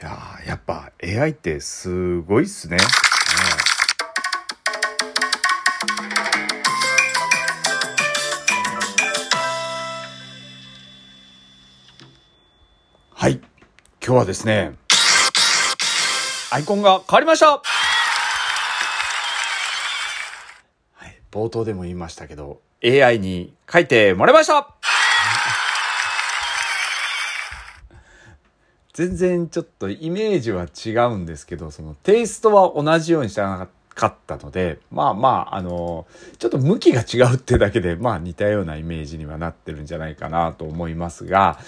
いやーやっぱ AI ってすごいっすね。ねはい。今日はですね、アイコンが変わりましたはい。冒頭でも言いましたけど、AI に書いてもらいました全然ちょっとイメージは違うんですけど、そのテイストは同じようにしてなかったので、まあまあ、あの、ちょっと向きが違うってだけで、まあ似たようなイメージにはなってるんじゃないかなと思いますが、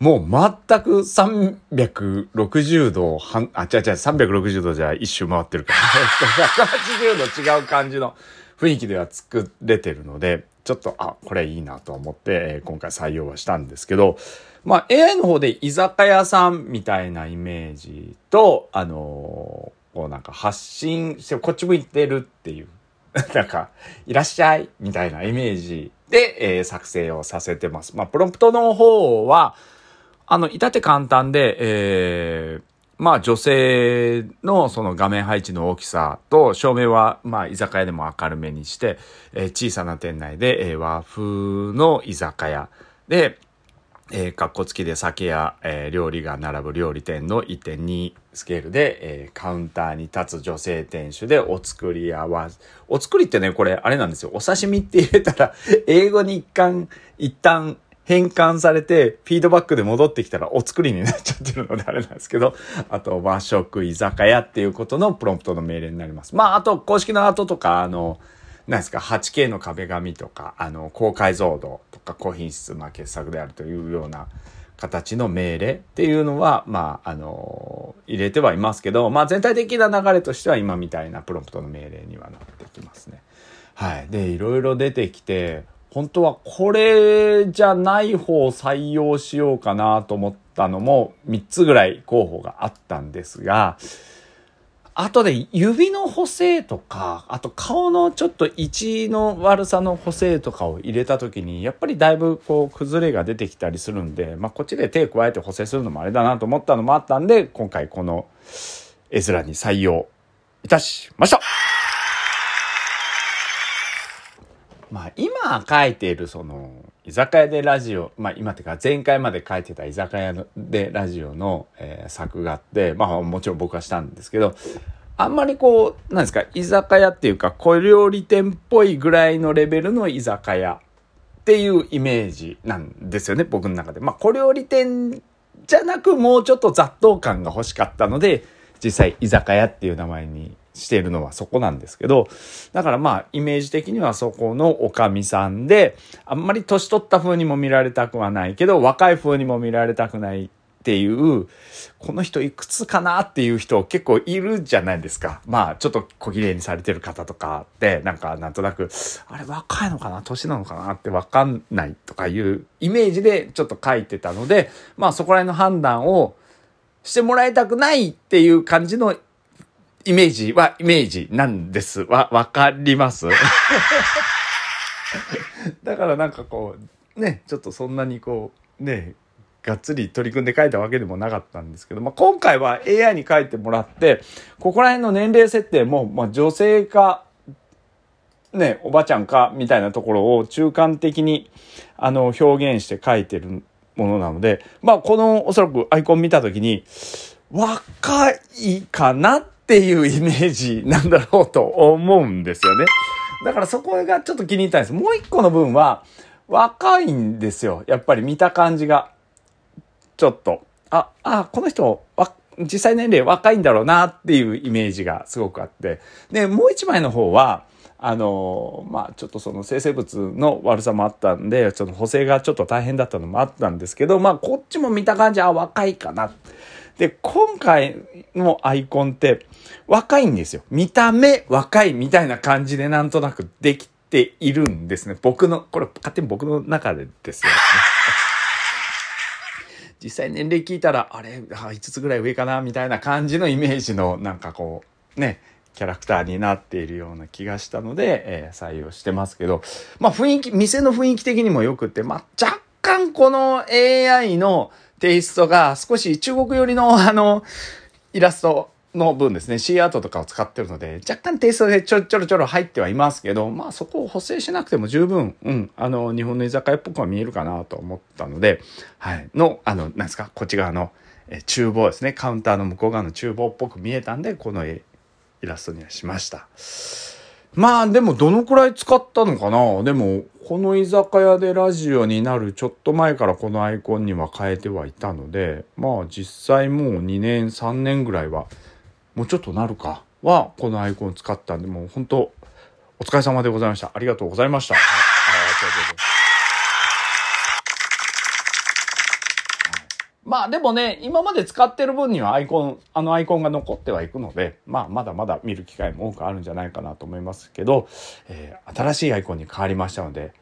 もう全く360度半、あ、違う違う、360度じゃ一周回ってるから、180度違う感じの雰囲気では作れてるので、ちょっと、あ、これいいなと思って、え今回採用はしたんですけど、まあ AI の方で居酒屋さんみたいなイメージと、あのーこうなんか発信して、こっち向いてるっていう、なんか、いらっしゃいみたいなイメージで、えー作成をさせてます。まあプロンプトの方は、あの、至って簡単で、えーまあ女性のその画面配置の大きさと照明はまあ居酒屋でも明るめにして、えー小さな店内で、えー和風の居酒屋で、えー、かっこつきで酒や、えー料理が並ぶ料理店の1.2スケールで、えーカウンターに立つ女性店主でお作り合わせ、お作りってね、これあれなんですよ。お刺身って入れたら、英語に一貫、一旦変換されて、フィードバックで戻ってきたらお作りになっちゃってるのであれなんですけど、あと和食居酒屋っていうことのプロンプトの命令になります。まあ、あと公式の後とか、あの、なんですか、8K の壁紙とか、あの、高解像度とか高品質、まあ、傑作であるというような形の命令っていうのは、まあ、あの、入れてはいますけど、まあ、全体的な流れとしては今みたいなプロンプトの命令にはなってきますね。はい。で、いろいろ出てきて、本当はこれじゃない方を採用しようかなと思ったのも3つぐらい候補があったんですが、あとで指の補正とか、あと顔のちょっと位置の悪さの補正とかを入れた時に、やっぱりだいぶこう崩れが出てきたりするんで、まあこっちで手加えて補正するのもあれだなと思ったのもあったんで、今回この絵面に採用いたしました。まあ今書いているその居酒屋でラジオ、まあ今っていうか前回まで書いてた居酒屋でラジオの、えー作画って、まあもちろん僕はしたんですけど、あんまりこう、なんですか、居酒屋っていうか小料理店っぽいぐらいのレベルの居酒屋っていうイメージなんですよね、僕の中で。まあ小料理店じゃなくもうちょっと雑踏感が欲しかったので、実際居酒屋っていう名前にしているのはそこなんですけど、だからまあイメージ的にはそこのおかみさんで、あんまり年取った風にも見られたくはないけど、若い風にも見られたくないっていう、この人いくつかなっていう人結構いるじゃないですか。まあちょっと小綺麗にされてる方とかって、なんかなんとなく、あれ若いのかな年なのかなってわかんないとかいうイメージでちょっと書いてたので、まあそこら辺の判断をしてもらいたくないっていう感じのイメージはイメージなんです。わ、わかります？だからなんかこう、ね、ちょっとそんなにこう、ね、がっつり取り組んで書いたわけでもなかったんですけど、まあ、今回は AI に書いてもらって、ここら辺の年齢設定も、まあ、女性か、ね、おばちゃんか、みたいなところを中間的に、あの、表現して書いてるものなので、まあ、この、おそらくアイコン見たときに、若いかなっていうイメージなんだろうと思うんですよね。だからそこがちょっと気に入ったんです。もう一個の分は、若いんですよ。やっぱり見た感じが。ちょっと。あ、あ、この人、実際年齢若いんだろうなっていうイメージがすごくあって。で、もう一枚の方は、あの、まあ、ちょっとその生成物の悪さもあったんで、ちょっと補正がちょっと大変だったのもあったんですけど、まあ、こっちも見た感じ、あ、若いかな。で、今回のアイコンって若いんですよ。見た目若いみたいな感じでなんとなくできているんですね。僕の、これ勝手に僕の中でですよ。実際年齢聞いたら、あれ、5つぐらい上かなみたいな感じのイメージのなんかこう、ね、キャラクターになっているような気がしたので、えー採用してますけど、まあ雰囲気、店の雰囲気的にもよくて、まあ若干この AI のテイストが少し中国寄りのあの、イラストの分ですね、C アートとかを使ってるので、若干テイストでちょちょろちょろ入ってはいますけど、まあそこを補正しなくても十分、うん、あの、日本の居酒屋っぽくは見えるかなと思ったので、はい、の、あの、なんですか、こっち側の、え厨房ですね、カウンターの向こう側の厨房っぽく見えたんで、このイラストにはしました。まあでもどのくらい使ったのかな？でもこの居酒屋でラジオになるちょっと前からこのアイコンには変えてはいたのでまあ実際もう2年3年ぐらいはもうちょっとなるか？はこのアイコン使ったんでもう本当お疲れ様でございました。ありがとうございました。まあでもね、今まで使ってる分にはアイコン、あのアイコンが残ってはいくので、まあまだまだ見る機会も多くあるんじゃないかなと思いますけど、えー、新しいアイコンに変わりましたので、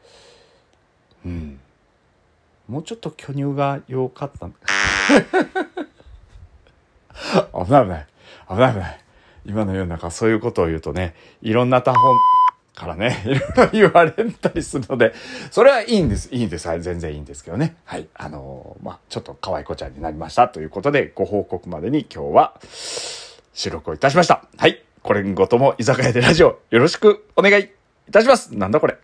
うん。もうちょっと巨乳が良かった 危ない危ない。危ない危ない。今の世の中そういうことを言うとね、いろんな他方、からね、いろいろ言われたりするので、それはいいんです。いいんです。はい、全然いいんですけどね。はい。あのー、まあ、ちょっと可愛い子ちゃんになりましたということで、ご報告までに今日は収録をいたしました。はい。これごとも居酒屋でラジオよろしくお願いいたします。なんだこれ。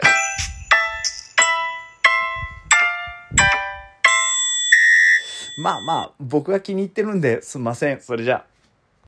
まあまあ、僕が気に入ってるんで、すんません。それじゃあ。